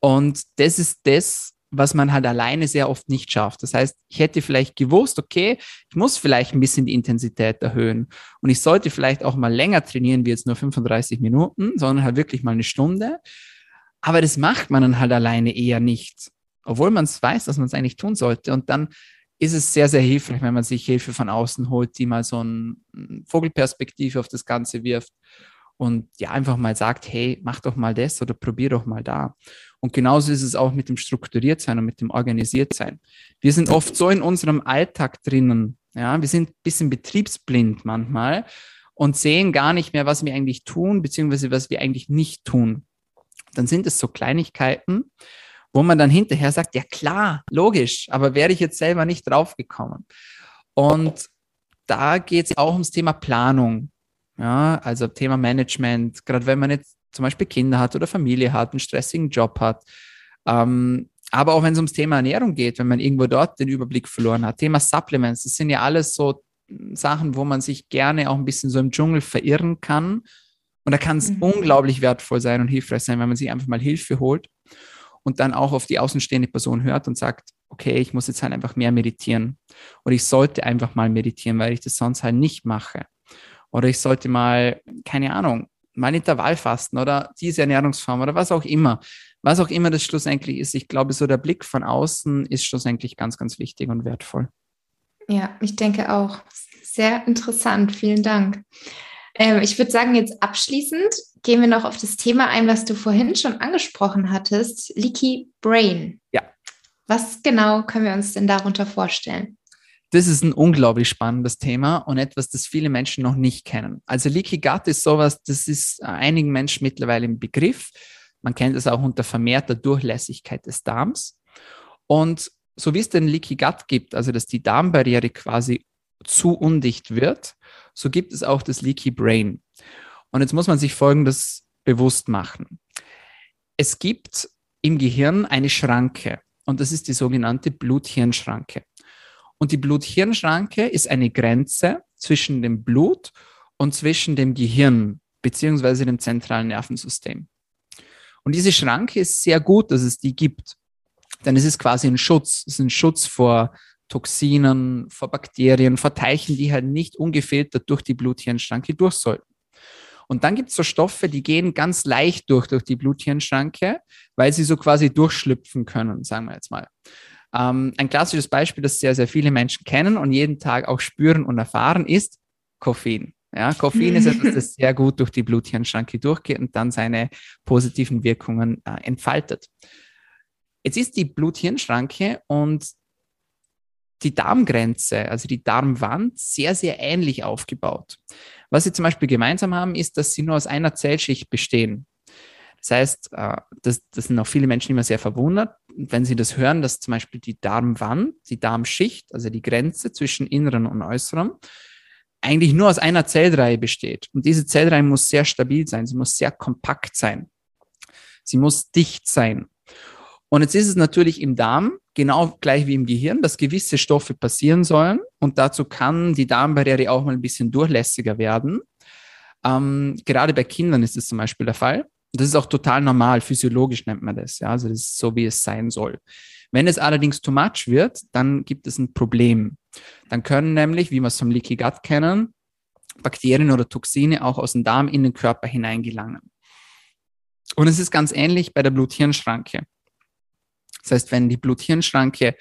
Und das ist das, was man halt alleine sehr oft nicht schafft. Das heißt, ich hätte vielleicht gewusst, okay, ich muss vielleicht ein bisschen die Intensität erhöhen und ich sollte vielleicht auch mal länger trainieren, wie jetzt nur 35 Minuten, sondern halt wirklich mal eine Stunde. Aber das macht man dann halt alleine eher nicht, obwohl man es weiß, dass man es eigentlich tun sollte. Und dann ist es sehr, sehr hilfreich, wenn man sich Hilfe von außen holt, die mal so eine Vogelperspektive auf das Ganze wirft und ja einfach mal sagt, hey, mach doch mal das oder probier doch mal da. Und genauso ist es auch mit dem Strukturiertsein und mit dem Organisiertsein. Wir sind oft so in unserem Alltag drinnen. Ja, wir sind ein bisschen betriebsblind manchmal und sehen gar nicht mehr, was wir eigentlich tun, beziehungsweise was wir eigentlich nicht tun. Dann sind es so Kleinigkeiten, wo man dann hinterher sagt, ja klar, logisch, aber wäre ich jetzt selber nicht draufgekommen. Und da geht es auch ums Thema Planung. Ja, also Thema Management, gerade wenn man jetzt zum Beispiel Kinder hat oder Familie hat, einen stressigen Job hat. Ähm, aber auch wenn es ums Thema Ernährung geht, wenn man irgendwo dort den Überblick verloren hat. Thema Supplements, das sind ja alles so Sachen, wo man sich gerne auch ein bisschen so im Dschungel verirren kann. Und da kann es mhm. unglaublich wertvoll sein und hilfreich sein, wenn man sich einfach mal Hilfe holt und dann auch auf die außenstehende Person hört und sagt, okay, ich muss jetzt halt einfach mehr meditieren. Oder ich sollte einfach mal meditieren, weil ich das sonst halt nicht mache. Oder ich sollte mal, keine Ahnung, mal Intervallfasten oder diese Ernährungsform oder was auch immer. Was auch immer das schlussendlich ist. Ich glaube, so der Blick von außen ist schlussendlich ganz, ganz wichtig und wertvoll. Ja, ich denke auch. Sehr interessant. Vielen Dank. Ähm, ich würde sagen, jetzt abschließend gehen wir noch auf das Thema ein, was du vorhin schon angesprochen hattest, Leaky Brain. Ja. Was genau können wir uns denn darunter vorstellen? Das ist ein unglaublich spannendes Thema und etwas, das viele Menschen noch nicht kennen. Also Leaky Gut ist sowas, das ist einigen Menschen mittlerweile im Begriff. Man kennt es auch unter vermehrter Durchlässigkeit des Darms. Und so wie es den Leaky Gut gibt, also dass die Darmbarriere quasi zu undicht wird, so gibt es auch das Leaky Brain. Und jetzt muss man sich Folgendes bewusst machen. Es gibt im Gehirn eine Schranke und das ist die sogenannte Blut-Hirn-Schranke. Und die Blut-Hirn-Schranke ist eine Grenze zwischen dem Blut und zwischen dem Gehirn beziehungsweise dem zentralen Nervensystem. Und diese Schranke ist sehr gut, dass es die gibt. Denn es ist quasi ein Schutz. Es ist ein Schutz vor Toxinen, vor Bakterien, vor Teichen, die halt nicht ungefiltert durch die Blut-Hirn-Schranke durch sollten. Und dann gibt es so Stoffe, die gehen ganz leicht durch, durch die Blut-Hirn-Schranke, weil sie so quasi durchschlüpfen können, sagen wir jetzt mal. Ähm, ein klassisches Beispiel, das sehr, sehr viele Menschen kennen und jeden Tag auch spüren und erfahren, ist Koffein. Ja, Koffein ist etwas, das sehr gut durch die Blut-Hirn-Schranke durchgeht und dann seine positiven Wirkungen äh, entfaltet. Jetzt ist die Blut-Hirn-Schranke und die Darmgrenze, also die Darmwand, sehr, sehr ähnlich aufgebaut. Was sie zum Beispiel gemeinsam haben, ist, dass sie nur aus einer Zellschicht bestehen. Das heißt, äh, das, das sind auch viele Menschen immer sehr verwundert, wenn sie das hören, dass zum Beispiel die Darmwand, die Darmschicht, also die Grenze zwischen Inneren und Äußerem, eigentlich nur aus einer Zellreihe besteht. Und diese Zellreihe muss sehr stabil sein, sie muss sehr kompakt sein. Sie muss dicht sein. Und jetzt ist es natürlich im Darm, genau gleich wie im Gehirn, dass gewisse Stoffe passieren sollen. Und dazu kann die Darmbarriere auch mal ein bisschen durchlässiger werden. Ähm, gerade bei Kindern ist es zum Beispiel der Fall. Das ist auch total normal, physiologisch nennt man das. Ja, also das ist so, wie es sein soll. Wenn es allerdings too much wird, dann gibt es ein Problem. Dann können nämlich, wie wir es vom Leaky Gut kennen, Bakterien oder Toxine auch aus dem Darm in den Körper hineingelangen. Und es ist ganz ähnlich bei der Blut-Hirn-Schranke. Das heißt, wenn die Blut-Hirn-Schranke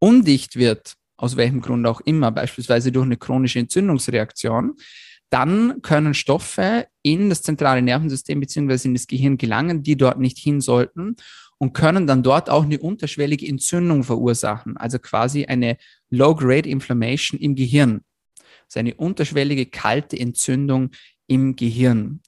undicht wird, aus welchem Grund auch immer, beispielsweise durch eine chronische Entzündungsreaktion, dann können Stoffe in das zentrale Nervensystem bzw. in das Gehirn gelangen, die dort nicht hin sollten und können dann dort auch eine unterschwellige Entzündung verursachen, also quasi eine Low-Grade Inflammation im Gehirn. Also eine unterschwellige kalte Entzündung im Gehirn.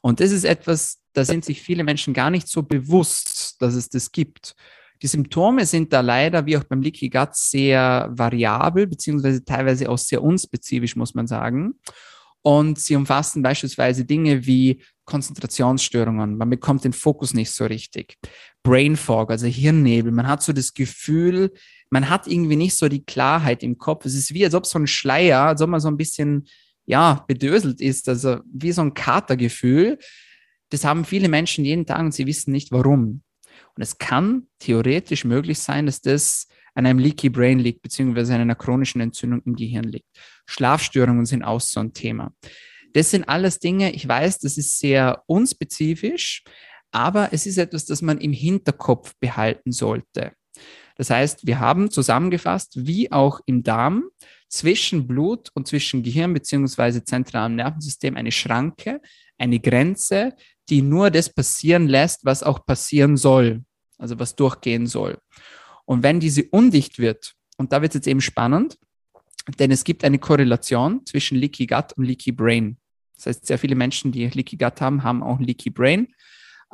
Und das ist etwas, da sind sich viele Menschen gar nicht so bewusst, dass es das gibt. Die Symptome sind da leider, wie auch beim Leaky Gut, sehr variabel, beziehungsweise teilweise auch sehr unspezifisch, muss man sagen. Und sie umfassen beispielsweise Dinge wie Konzentrationsstörungen, man bekommt den Fokus nicht so richtig, Brain Fog, also Hirnnebel, man hat so das Gefühl, man hat irgendwie nicht so die Klarheit im Kopf. Es ist wie, als ob so ein Schleier, als ob man so ein bisschen, ja, bedöselt ist, also wie so ein Katergefühl. Das haben viele Menschen jeden Tag und sie wissen nicht warum. Und es kann theoretisch möglich sein, dass das an einem Leaky Brain liegt, beziehungsweise an einer chronischen Entzündung im Gehirn liegt. Schlafstörungen sind auch so ein Thema. Das sind alles Dinge, ich weiß, das ist sehr unspezifisch, aber es ist etwas, das man im Hinterkopf behalten sollte. Das heißt, wir haben zusammengefasst, wie auch im Darm, zwischen Blut und zwischen Gehirn beziehungsweise zentralem Nervensystem eine Schranke, eine Grenze, die nur das passieren lässt, was auch passieren soll, also was durchgehen soll. Und wenn diese undicht wird, und da wird es jetzt eben spannend, denn es gibt eine Korrelation zwischen Leaky Gut und Leaky Brain. Das heißt, sehr viele Menschen, die Leaky Gut haben, haben auch Leaky Brain.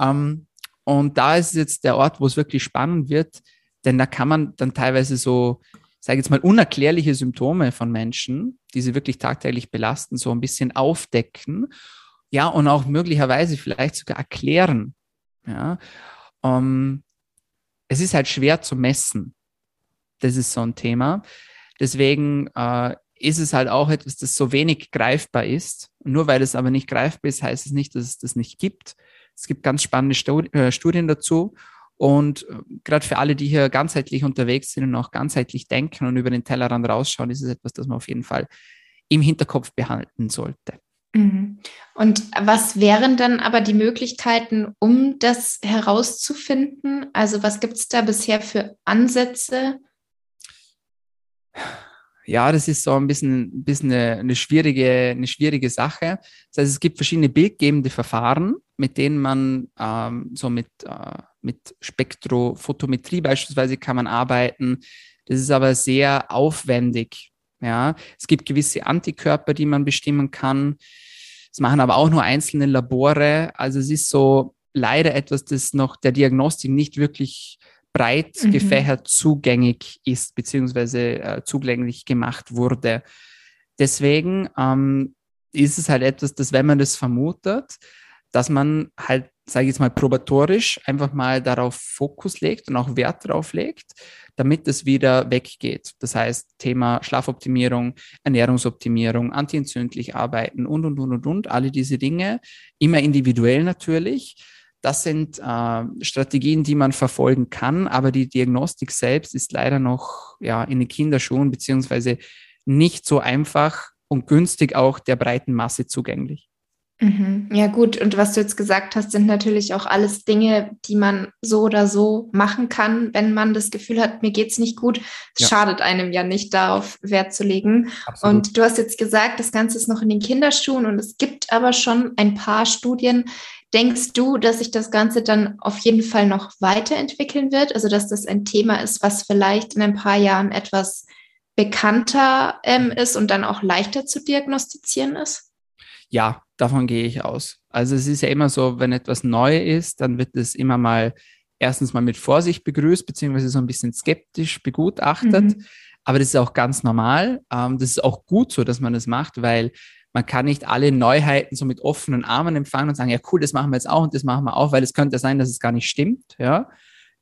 Ähm, und da ist jetzt der Ort, wo es wirklich spannend wird, denn da kann man dann teilweise so, sage jetzt mal, unerklärliche Symptome von Menschen, die sie wirklich tagtäglich belasten, so ein bisschen aufdecken. Ja, und auch möglicherweise vielleicht sogar erklären. Ja, ähm, es ist halt schwer zu messen. Das ist so ein Thema. Deswegen äh, ist es halt auch etwas, das so wenig greifbar ist. nur weil es aber nicht greifbar ist, heißt es nicht, dass es das nicht gibt. Es gibt ganz spannende äh, Studien dazu. Und äh, gerade für alle, die hier ganzheitlich unterwegs sind und auch ganzheitlich denken und über den Tellerrand rausschauen, ist es etwas, das man auf jeden Fall im Hinterkopf behalten sollte. Mhm. Und was wären dann aber die Möglichkeiten, um das herauszufinden? Also was gibt es da bisher für Ansätze? Ja, das ist so ein bisschen, bisschen eine, eine, schwierige, eine schwierige Sache. Das heißt, es gibt verschiedene bildgebende Verfahren, mit denen man ähm, so mit, äh, mit Spektrophotometrie beispielsweise kann man arbeiten. Das ist aber sehr aufwendig. Ja, es gibt gewisse Antikörper, die man bestimmen kann. Das machen aber auch nur einzelne Labore. Also es ist so leider etwas, das noch der Diagnostik nicht wirklich breit mhm. gefächert zugängig ist, beziehungsweise äh, zugänglich gemacht wurde. Deswegen ähm, ist es halt etwas, dass wenn man das vermutet, dass man halt, sage ich jetzt mal, probatorisch einfach mal darauf Fokus legt und auch Wert darauf legt, damit es wieder weggeht. Das heißt, Thema Schlafoptimierung, Ernährungsoptimierung, antientzündlich arbeiten und, und, und, und, und, alle diese Dinge, immer individuell natürlich. Das sind äh, Strategien, die man verfolgen kann, aber die Diagnostik selbst ist leider noch ja, in den Kinderschuhen beziehungsweise nicht so einfach und günstig auch der breiten Masse zugänglich. Mhm. Ja gut, und was du jetzt gesagt hast, sind natürlich auch alles Dinge, die man so oder so machen kann, wenn man das Gefühl hat, mir geht es nicht gut. Es ja. schadet einem ja nicht, darauf Wert zu legen. Absolut. Und du hast jetzt gesagt, das Ganze ist noch in den Kinderschuhen und es gibt aber schon ein paar Studien, Denkst du, dass sich das Ganze dann auf jeden Fall noch weiterentwickeln wird? Also, dass das ein Thema ist, was vielleicht in ein paar Jahren etwas bekannter ähm, ist und dann auch leichter zu diagnostizieren ist? Ja, davon gehe ich aus. Also es ist ja immer so, wenn etwas neu ist, dann wird es immer mal erstens mal mit Vorsicht begrüßt, beziehungsweise so ein bisschen skeptisch begutachtet. Mhm. Aber das ist auch ganz normal. Ähm, das ist auch gut so, dass man das macht, weil man kann nicht alle Neuheiten so mit offenen Armen empfangen und sagen, ja cool, das machen wir jetzt auch und das machen wir auch, weil es könnte sein, dass es gar nicht stimmt. Ja,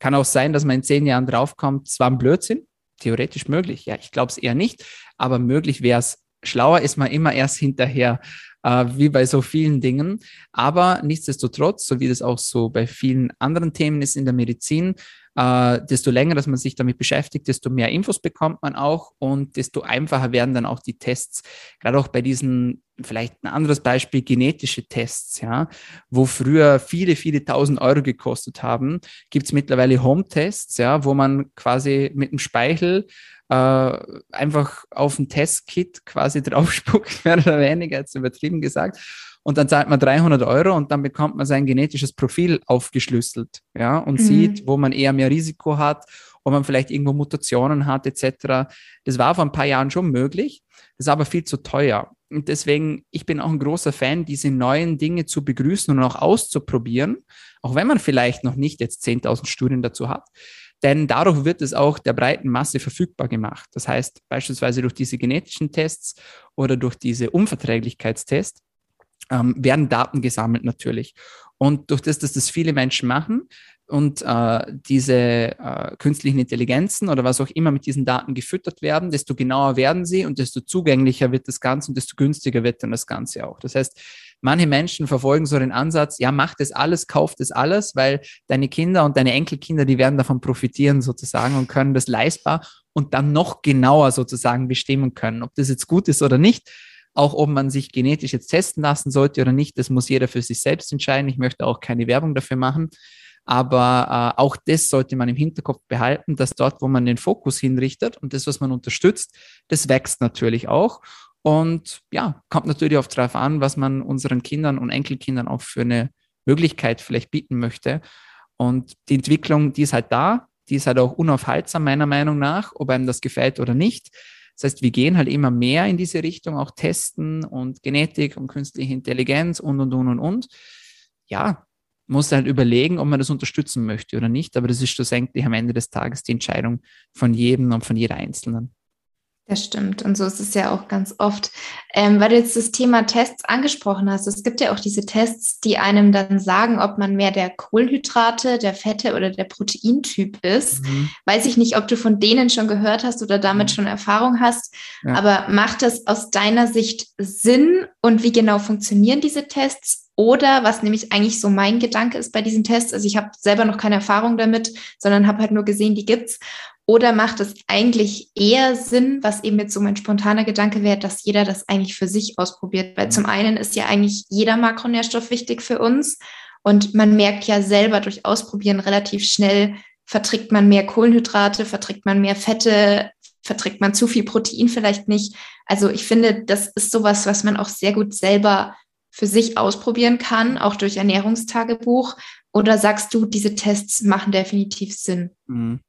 kann auch sein, dass man in zehn Jahren draufkommt, es war ein Blödsinn. Theoretisch möglich. Ja, ich glaube es eher nicht, aber möglich wäre es. Schlauer ist man immer erst hinterher. Äh, wie bei so vielen Dingen. Aber nichtsdestotrotz, so wie das auch so bei vielen anderen Themen ist in der Medizin, äh, desto länger, dass man sich damit beschäftigt, desto mehr Infos bekommt man auch und desto einfacher werden dann auch die Tests. Gerade auch bei diesen, vielleicht ein anderes Beispiel, genetische Tests, ja, wo früher viele, viele tausend Euro gekostet haben, gibt es mittlerweile Home-Tests, ja, wo man quasi mit dem Speichel äh, einfach auf ein Testkit quasi draufspuckt, mehr oder weniger, jetzt übertrieben gesagt. Und dann zahlt man 300 Euro und dann bekommt man sein genetisches Profil aufgeschlüsselt, ja, und mhm. sieht, wo man eher mehr Risiko hat, ob man vielleicht irgendwo Mutationen hat, etc. Das war vor ein paar Jahren schon möglich, das ist aber viel zu teuer. Und deswegen, ich bin auch ein großer Fan, diese neuen Dinge zu begrüßen und auch auszuprobieren, auch wenn man vielleicht noch nicht jetzt 10.000 Studien dazu hat. Denn dadurch wird es auch der breiten Masse verfügbar gemacht. Das heißt, beispielsweise durch diese genetischen Tests oder durch diese Unverträglichkeitstests ähm, werden Daten gesammelt natürlich. Und durch das, dass das viele Menschen machen und äh, diese äh, künstlichen Intelligenzen oder was auch immer mit diesen Daten gefüttert werden, desto genauer werden sie und desto zugänglicher wird das Ganze und desto günstiger wird dann das Ganze auch. Das heißt, manche Menschen verfolgen so den Ansatz, ja, mach das alles, kauf das alles, weil deine Kinder und deine Enkelkinder, die werden davon profitieren sozusagen und können das leistbar und dann noch genauer sozusagen bestimmen können, ob das jetzt gut ist oder nicht auch ob man sich genetisch jetzt testen lassen sollte oder nicht, das muss jeder für sich selbst entscheiden. Ich möchte auch keine Werbung dafür machen. Aber äh, auch das sollte man im Hinterkopf behalten, dass dort, wo man den Fokus hinrichtet und das, was man unterstützt, das wächst natürlich auch. Und ja, kommt natürlich auch darauf an, was man unseren Kindern und Enkelkindern auch für eine Möglichkeit vielleicht bieten möchte. Und die Entwicklung, die ist halt da, die ist halt auch unaufhaltsam, meiner Meinung nach, ob einem das gefällt oder nicht. Das heißt, wir gehen halt immer mehr in diese Richtung, auch testen und Genetik und künstliche Intelligenz und, und, und, und, und. Ja, muss halt überlegen, ob man das unterstützen möchte oder nicht. Aber das ist schlussendlich am Ende des Tages die Entscheidung von jedem und von jeder Einzelnen. Das stimmt. Und so ist es ja auch ganz oft. Ähm, weil du jetzt das Thema Tests angesprochen hast. Es gibt ja auch diese Tests, die einem dann sagen, ob man mehr der Kohlenhydrate, der Fette oder der Proteintyp ist. Mhm. Weiß ich nicht, ob du von denen schon gehört hast oder damit mhm. schon Erfahrung hast. Ja. Aber macht es aus deiner Sicht Sinn und wie genau funktionieren diese Tests? Oder was nämlich eigentlich so mein Gedanke ist bei diesen Tests, also ich habe selber noch keine Erfahrung damit, sondern habe halt nur gesehen, die gibt's. Oder macht es eigentlich eher Sinn, was eben jetzt so mein spontaner Gedanke wäre, dass jeder das eigentlich für sich ausprobiert? Weil zum einen ist ja eigentlich jeder Makronährstoff wichtig für uns und man merkt ja selber durch Ausprobieren relativ schnell, verträgt man mehr Kohlenhydrate, verträgt man mehr Fette, verträgt man zu viel Protein vielleicht nicht. Also ich finde, das ist sowas, was man auch sehr gut selber für sich ausprobieren kann, auch durch Ernährungstagebuch. Oder sagst du, diese Tests machen definitiv Sinn? Mhm.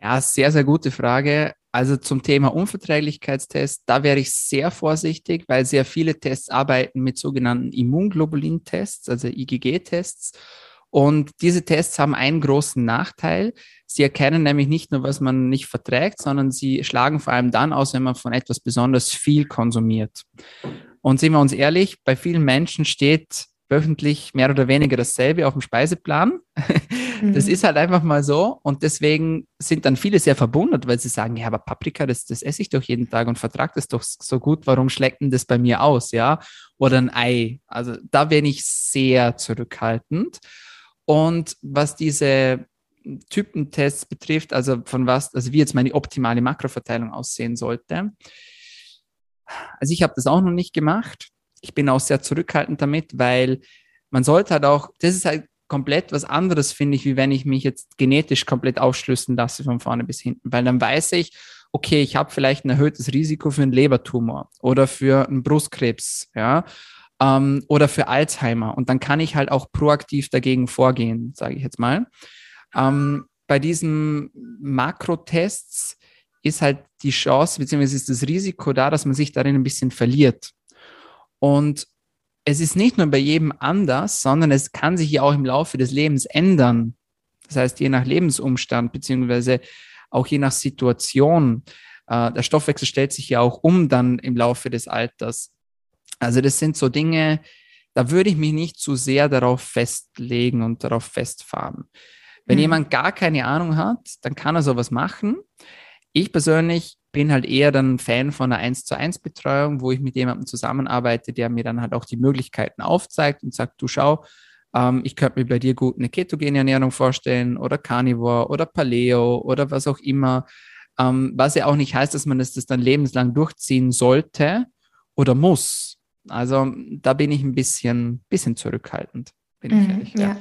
Ja, sehr, sehr gute Frage. Also zum Thema Unverträglichkeitstest, da wäre ich sehr vorsichtig, weil sehr viele Tests arbeiten mit sogenannten Immunglobulin-Tests, also IgG-Tests. Und diese Tests haben einen großen Nachteil. Sie erkennen nämlich nicht nur, was man nicht verträgt, sondern sie schlagen vor allem dann aus, wenn man von etwas besonders viel konsumiert. Und sehen wir uns ehrlich, bei vielen Menschen steht wöchentlich mehr oder weniger dasselbe auf dem Speiseplan. Das mhm. ist halt einfach mal so. Und deswegen sind dann viele sehr verwundert, weil sie sagen, ja, aber Paprika, das, das esse ich doch jeden Tag und vertrage das doch so gut. Warum schlägt denn das bei mir aus? Ja. Oder ein Ei. Also da bin ich sehr zurückhaltend. Und was diese Typentests betrifft, also von was, also wie jetzt meine optimale Makroverteilung aussehen sollte. Also ich habe das auch noch nicht gemacht. Ich bin auch sehr zurückhaltend damit, weil man sollte halt auch, das ist halt komplett was anderes, finde ich, wie wenn ich mich jetzt genetisch komplett ausschlüsseln lasse von vorne bis hinten. Weil dann weiß ich, okay, ich habe vielleicht ein erhöhtes Risiko für einen Lebertumor oder für einen Brustkrebs, ja, ähm, oder für Alzheimer. Und dann kann ich halt auch proaktiv dagegen vorgehen, sage ich jetzt mal. Ähm, bei diesen Makrotests ist halt die Chance, beziehungsweise ist das Risiko da, dass man sich darin ein bisschen verliert. Und es ist nicht nur bei jedem anders, sondern es kann sich ja auch im Laufe des Lebens ändern. Das heißt, je nach Lebensumstand, beziehungsweise auch je nach Situation. Äh, der Stoffwechsel stellt sich ja auch um dann im Laufe des Alters. Also das sind so Dinge, da würde ich mich nicht zu sehr darauf festlegen und darauf festfahren. Wenn hm. jemand gar keine Ahnung hat, dann kann er sowas machen. Ich persönlich bin halt eher dann Fan von einer 1 zu 1 Betreuung, wo ich mit jemandem zusammenarbeite, der mir dann halt auch die Möglichkeiten aufzeigt und sagt, du schau, ähm, ich könnte mir bei dir gut eine ketogene Ernährung vorstellen oder Carnivore oder Paleo oder was auch immer. Ähm, was ja auch nicht heißt, dass man das, das dann lebenslang durchziehen sollte oder muss. Also da bin ich ein bisschen, bisschen zurückhaltend, bin ich mhm, ehrlich. Ja. ja.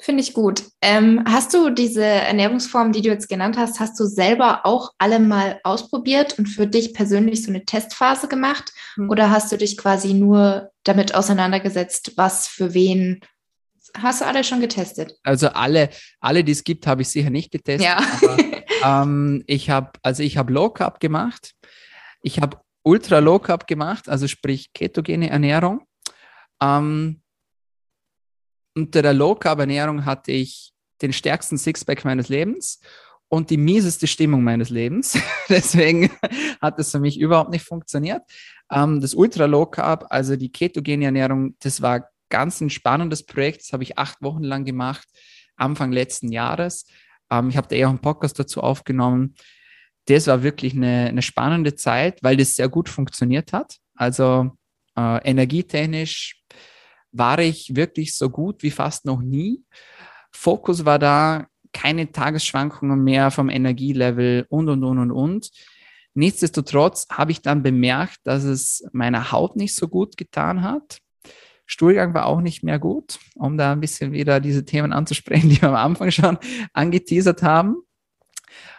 Finde ich gut. Ähm, hast du diese Ernährungsform, die du jetzt genannt hast, hast du selber auch alle mal ausprobiert und für dich persönlich so eine Testphase gemacht? Mhm. Oder hast du dich quasi nur damit auseinandergesetzt, was für wen Hast du alle schon getestet? Also alle, alle, die es gibt, habe ich sicher nicht getestet. Ja. Aber, ähm, ich habe, also ich habe Low Carb gemacht. Ich habe Ultra Low Carb gemacht, also sprich ketogene Ernährung. Ähm, unter der Low Carb Ernährung hatte ich den stärksten Sixpack meines Lebens und die mieseste Stimmung meines Lebens. Deswegen hat das für mich überhaupt nicht funktioniert. Ähm, das Ultra Low Carb, also die ketogene Ernährung, das war ganz ein spannendes Projekt. Das habe ich acht Wochen lang gemacht, Anfang letzten Jahres. Ähm, ich habe da eher einen Podcast dazu aufgenommen. Das war wirklich eine, eine spannende Zeit, weil das sehr gut funktioniert hat. Also äh, energietechnisch war ich wirklich so gut wie fast noch nie. Fokus war da, keine Tagesschwankungen mehr vom Energielevel und, und, und, und, und. Nichtsdestotrotz habe ich dann bemerkt, dass es meiner Haut nicht so gut getan hat. Stuhlgang war auch nicht mehr gut, um da ein bisschen wieder diese Themen anzusprechen, die wir am Anfang schon angeteasert haben.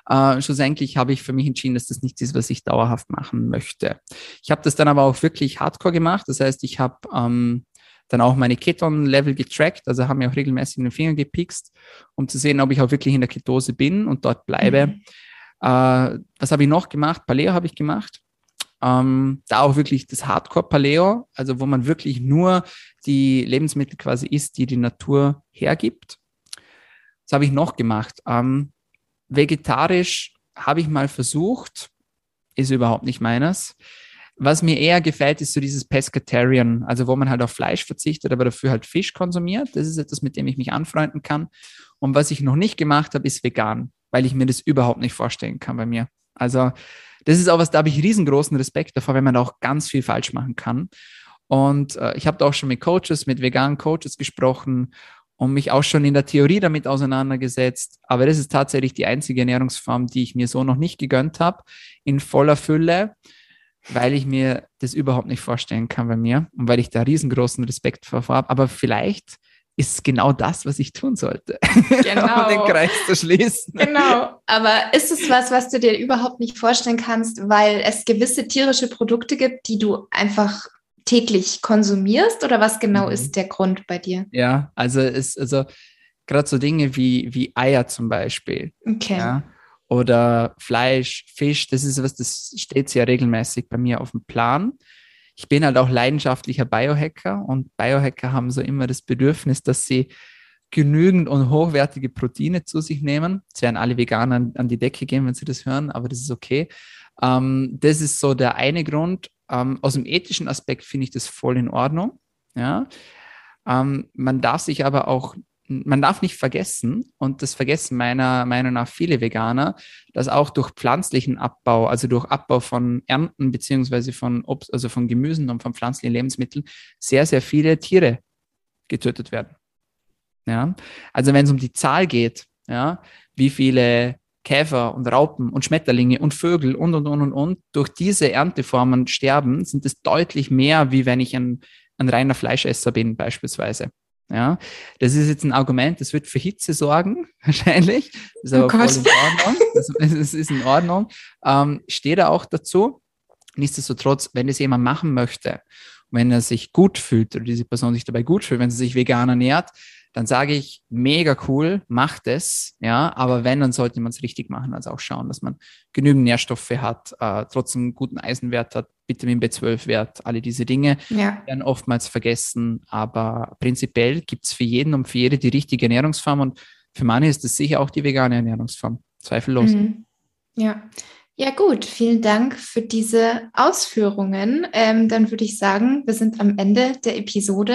Äh, schlussendlich habe ich für mich entschieden, dass das nichts ist, was ich dauerhaft machen möchte. Ich habe das dann aber auch wirklich hardcore gemacht. Das heißt, ich habe ähm, dann auch meine Keton-Level getrackt, also haben mir auch regelmäßig in den Finger gepikst, um zu sehen, ob ich auch wirklich in der Ketose bin und dort bleibe. Mhm. Äh, was habe ich noch gemacht? Paleo habe ich gemacht. Ähm, da auch wirklich das Hardcore-Paleo, also wo man wirklich nur die Lebensmittel quasi isst, die die Natur hergibt. Das habe ich noch gemacht. Ähm, vegetarisch habe ich mal versucht, ist überhaupt nicht meines. Was mir eher gefällt, ist so dieses Pescatarian, also wo man halt auf Fleisch verzichtet, aber dafür halt Fisch konsumiert. Das ist etwas, mit dem ich mich anfreunden kann. Und was ich noch nicht gemacht habe, ist vegan, weil ich mir das überhaupt nicht vorstellen kann bei mir. Also das ist auch was, da habe ich riesengroßen Respekt davor, wenn man auch ganz viel falsch machen kann. Und äh, ich habe da auch schon mit Coaches, mit veganen Coaches gesprochen und mich auch schon in der Theorie damit auseinandergesetzt. Aber das ist tatsächlich die einzige Ernährungsform, die ich mir so noch nicht gegönnt habe, in voller Fülle, weil ich mir das überhaupt nicht vorstellen kann bei mir und weil ich da riesengroßen Respekt vor habe. Aber vielleicht ist genau das, was ich tun sollte, genau. um den Kreis zu schließen. Genau, aber ist es was, was du dir überhaupt nicht vorstellen kannst, weil es gewisse tierische Produkte gibt, die du einfach täglich konsumierst oder was genau mhm. ist der Grund bei dir? Ja, also ist also gerade so Dinge wie, wie Eier zum Beispiel. Okay. Ja, oder Fleisch, Fisch, das ist was, das steht sehr regelmäßig bei mir auf dem Plan ich bin halt auch leidenschaftlicher Biohacker und Biohacker haben so immer das Bedürfnis, dass sie genügend und hochwertige Proteine zu sich nehmen. Es werden alle Veganer an, an, die Decke gehen, wenn sie das hören, aber das ist okay. Ähm, das ist so der eine Grund. Ähm, aus dem ethischen Aspekt finde ich das voll in Ordnung. Ja. Ähm, man darf sich aber auch man darf nicht vergessen, und das vergessen meiner Meinung nach viele Veganer, dass auch durch pflanzlichen Abbau, also durch Abbau von Ernten beziehungsweise von Obst, also von Gemüsen und von pflanzlichen Lebensmitteln, sehr, sehr viele Tiere getötet werden. Ja, also wenn es um die Zahl geht, ja, wie viele Käfer und Raupen und Schmetterlinge und Vögel und, und, und, und, und durch diese Ernteformen sterben, sind es deutlich mehr, wie wenn ich ein, ein reiner Fleischesser bin, beispielsweise. Ja, das ist jetzt ein Argument, das wird für Hitze sorgen, wahrscheinlich. Das ist aber oh voll in Ordnung. Das, das ist in Ordnung. Ähm, steht er auch dazu. Nichtsdestotrotz, wenn das jemand machen möchte, wenn er sich gut fühlt oder diese Person sich dabei gut fühlt, wenn sie sich vegan ernährt, dann sage ich, mega cool, macht es, ja, aber wenn, dann sollte man es richtig machen, also auch schauen, dass man genügend Nährstoffe hat, äh, trotzdem einen guten Eisenwert hat, Vitamin B12-Wert, alle diese Dinge ja. werden oftmals vergessen, aber prinzipiell gibt es für jeden und für jede die richtige Ernährungsform und für manche ist es sicher auch die vegane Ernährungsform, zweifellos. Mhm. Ja, ja, gut, vielen Dank für diese Ausführungen. Ähm, dann würde ich sagen, wir sind am Ende der Episode.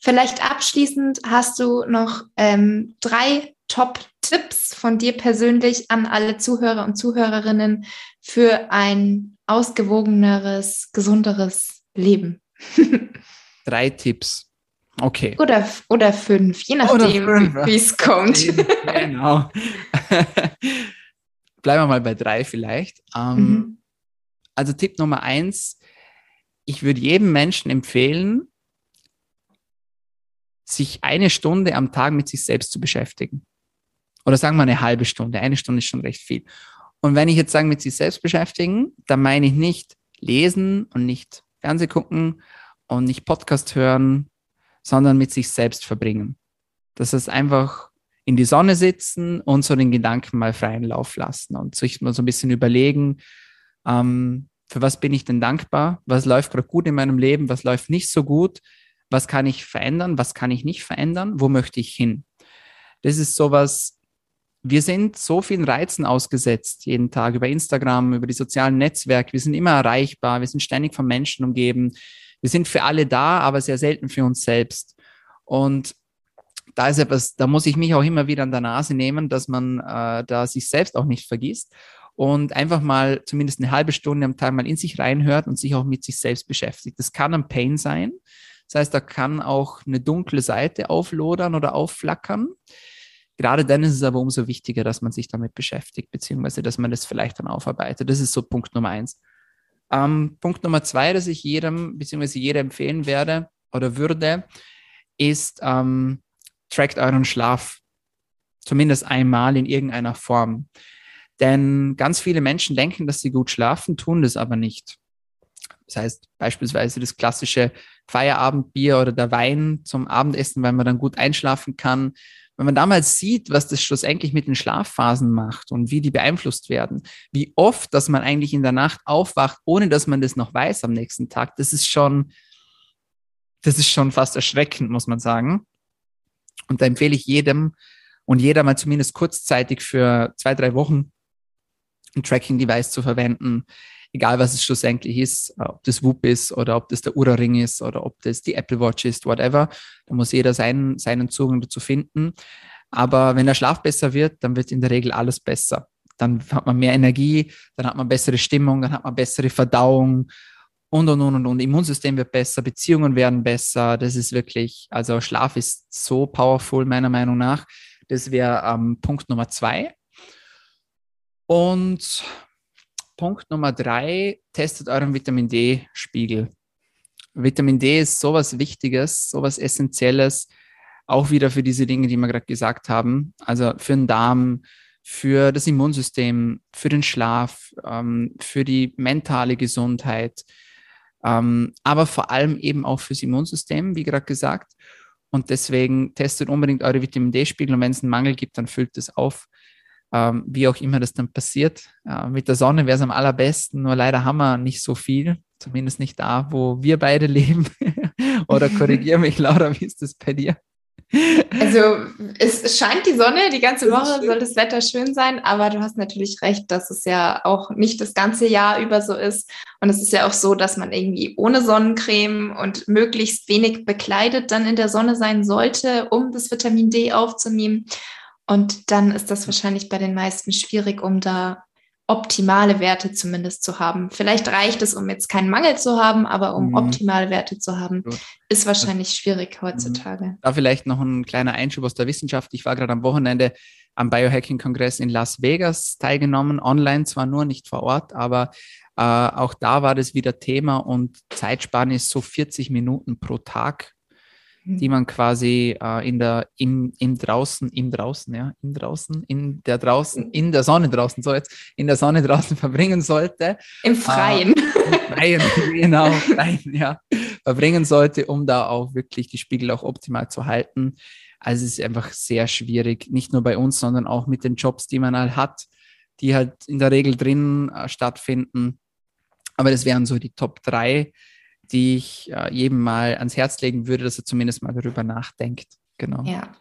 Vielleicht abschließend hast du noch ähm, drei Top Tipps von dir persönlich an alle Zuhörer und Zuhörerinnen für ein ausgewogeneres, gesunderes Leben? Drei Tipps. Okay. Oder, oder fünf, je nachdem, wie es kommt. Genau. Bleiben wir mal bei drei vielleicht. Ähm, mhm. Also Tipp Nummer eins, ich würde jedem Menschen empfehlen, sich eine Stunde am Tag mit sich selbst zu beschäftigen. Oder sagen wir eine halbe Stunde. Eine Stunde ist schon recht viel. Und wenn ich jetzt sage, mit sich selbst beschäftigen, dann meine ich nicht lesen und nicht Fernseh gucken und nicht Podcast hören, sondern mit sich selbst verbringen. Das heißt einfach in die Sonne sitzen und so den Gedanken mal freien Lauf lassen und sich mal so ein bisschen überlegen, ähm, für was bin ich denn dankbar? Was läuft gerade gut in meinem Leben? Was läuft nicht so gut? Was kann ich verändern? Was kann ich nicht verändern? Wo möchte ich hin? Das ist sowas, wir sind so vielen Reizen ausgesetzt jeden Tag über Instagram, über die sozialen Netzwerke. Wir sind immer erreichbar. Wir sind ständig von Menschen umgeben. Wir sind für alle da, aber sehr selten für uns selbst. Und da ist etwas, da muss ich mich auch immer wieder an der Nase nehmen, dass man äh, da sich selbst auch nicht vergisst und einfach mal zumindest eine halbe Stunde am Tag mal in sich reinhört und sich auch mit sich selbst beschäftigt. Das kann ein Pain sein. Das heißt, da kann auch eine dunkle Seite auflodern oder aufflackern. Gerade dann ist es aber umso wichtiger, dass man sich damit beschäftigt, beziehungsweise dass man das vielleicht dann aufarbeitet. Das ist so Punkt Nummer eins. Ähm, Punkt Nummer zwei, dass ich jedem, beziehungsweise jeder empfehlen werde oder würde, ist, ähm, trackt euren Schlaf. Zumindest einmal in irgendeiner Form. Denn ganz viele Menschen denken, dass sie gut schlafen, tun das aber nicht. Das heißt beispielsweise das klassische Feierabendbier oder der Wein zum Abendessen, weil man dann gut einschlafen kann. Wenn man damals sieht, was das schlussendlich mit den Schlafphasen macht und wie die beeinflusst werden, wie oft, dass man eigentlich in der Nacht aufwacht, ohne dass man das noch weiß am nächsten Tag, das ist schon, das ist schon fast erschreckend, muss man sagen. Und da empfehle ich jedem und jeder mal zumindest kurzzeitig für zwei, drei Wochen ein Tracking-Device zu verwenden, egal was es schlussendlich ist, ob das Whoop ist oder ob das der Ura-Ring ist oder ob das die Apple Watch ist, whatever. Da muss jeder seinen, seinen Zugang dazu finden. Aber wenn der Schlaf besser wird, dann wird in der Regel alles besser. Dann hat man mehr Energie, dann hat man bessere Stimmung, dann hat man bessere Verdauung und, und, und, und, und. Immunsystem wird besser, Beziehungen werden besser. Das ist wirklich, also Schlaf ist so powerful, meiner Meinung nach. Das wäre ähm, Punkt Nummer zwei. Und Punkt Nummer drei, testet euren Vitamin D-Spiegel. Vitamin D ist sowas Wichtiges, sowas Essentielles, auch wieder für diese Dinge, die wir gerade gesagt haben. Also für den Darm, für das Immunsystem, für den Schlaf, ähm, für die mentale Gesundheit, ähm, aber vor allem eben auch fürs Immunsystem, wie gerade gesagt. Und deswegen testet unbedingt eure Vitamin D-Spiegel und wenn es einen Mangel gibt, dann füllt es auf ähm, wie auch immer das dann passiert. Äh, mit der Sonne wäre es am allerbesten, nur leider haben wir nicht so viel, zumindest nicht da, wo wir beide leben. Oder korrigiere mich, Laura, wie ist das bei dir? Also es scheint die Sonne, die ganze Woche soll das Wetter schön sein, aber du hast natürlich recht, dass es ja auch nicht das ganze Jahr über so ist. Und es ist ja auch so, dass man irgendwie ohne Sonnencreme und möglichst wenig bekleidet dann in der Sonne sein sollte, um das Vitamin D aufzunehmen. Und dann ist das wahrscheinlich bei den meisten schwierig, um da optimale Werte zumindest zu haben. Vielleicht reicht es, um jetzt keinen Mangel zu haben, aber um mhm. optimale Werte zu haben, Gut. ist wahrscheinlich schwierig heutzutage. Mhm. Da vielleicht noch ein kleiner Einschub aus der Wissenschaft. Ich war gerade am Wochenende am Biohacking-Kongress in Las Vegas teilgenommen, online zwar nur, nicht vor Ort, aber äh, auch da war das wieder Thema und Zeitspanne ist so 40 Minuten pro Tag die man quasi äh, in der, im, im draußen, im draußen, ja, im draußen, in der draußen, in der Sonne draußen, so jetzt, in der Sonne draußen verbringen sollte. Im Freien. Äh, Im Freien, genau, Freien, ja, verbringen sollte, um da auch wirklich die Spiegel auch optimal zu halten. Also es ist einfach sehr schwierig, nicht nur bei uns, sondern auch mit den Jobs, die man halt hat, die halt in der Regel drin äh, stattfinden. Aber das wären so die Top drei die ich äh, jedem mal ans Herz legen würde, dass er zumindest mal darüber nachdenkt. Genau. Ja.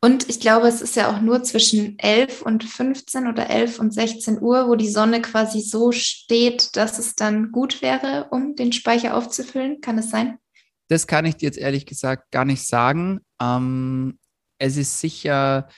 Und ich glaube, es ist ja auch nur zwischen 11 und 15 oder 11 und 16 Uhr, wo die Sonne quasi so steht, dass es dann gut wäre, um den Speicher aufzufüllen. Kann es sein? Das kann ich dir jetzt ehrlich gesagt gar nicht sagen. Ähm, es ist sicher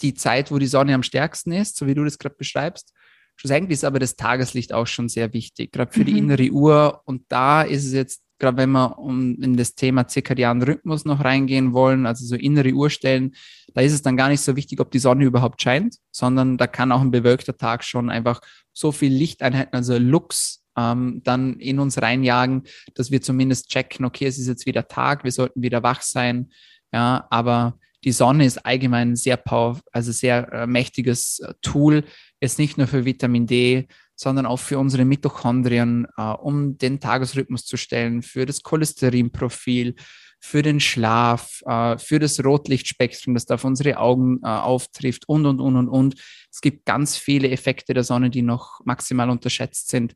die Zeit, wo die Sonne am stärksten ist, so wie du das gerade beschreibst. Schlussendlich ist aber das Tageslicht auch schon sehr wichtig, gerade für mhm. die innere Uhr. Und da ist es jetzt, gerade wenn wir um in das Thema zirkadianen Rhythmus noch reingehen wollen, also so innere Uhrstellen, da ist es dann gar nicht so wichtig, ob die Sonne überhaupt scheint, sondern da kann auch ein bewölkter Tag schon einfach so viel Lichteinheiten, also Lux, ähm, dann in uns reinjagen, dass wir zumindest checken, okay, es ist jetzt wieder Tag, wir sollten wieder wach sein. Ja, aber die Sonne ist allgemein sehr power, also sehr äh, mächtiges äh, Tool, jetzt nicht nur für Vitamin D, sondern auch für unsere Mitochondrien, äh, um den Tagesrhythmus zu stellen, für das Cholesterinprofil, für den Schlaf, äh, für das Rotlichtspektrum, das da auf unsere Augen äh, auftrifft und, und, und, und, und. Es gibt ganz viele Effekte der Sonne, die noch maximal unterschätzt sind.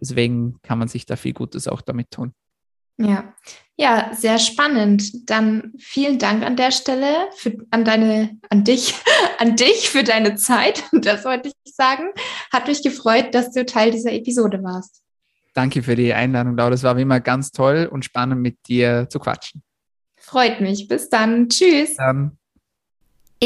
Deswegen kann man sich da viel Gutes auch damit tun. Ja, ja, sehr spannend. Dann vielen Dank an der Stelle für, an deine, an dich, an dich für deine Zeit. Das wollte ich sagen. Hat mich gefreut, dass du Teil dieser Episode warst. Danke für die Einladung, Laura. Das war wie immer ganz toll und spannend mit dir zu quatschen. Freut mich. Bis dann. Tschüss. Dann.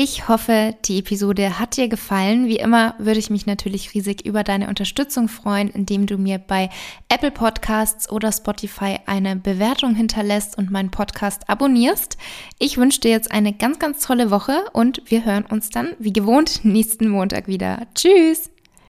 Ich hoffe, die Episode hat dir gefallen. Wie immer würde ich mich natürlich riesig über deine Unterstützung freuen, indem du mir bei Apple Podcasts oder Spotify eine Bewertung hinterlässt und meinen Podcast abonnierst. Ich wünsche dir jetzt eine ganz, ganz tolle Woche und wir hören uns dann wie gewohnt nächsten Montag wieder. Tschüss!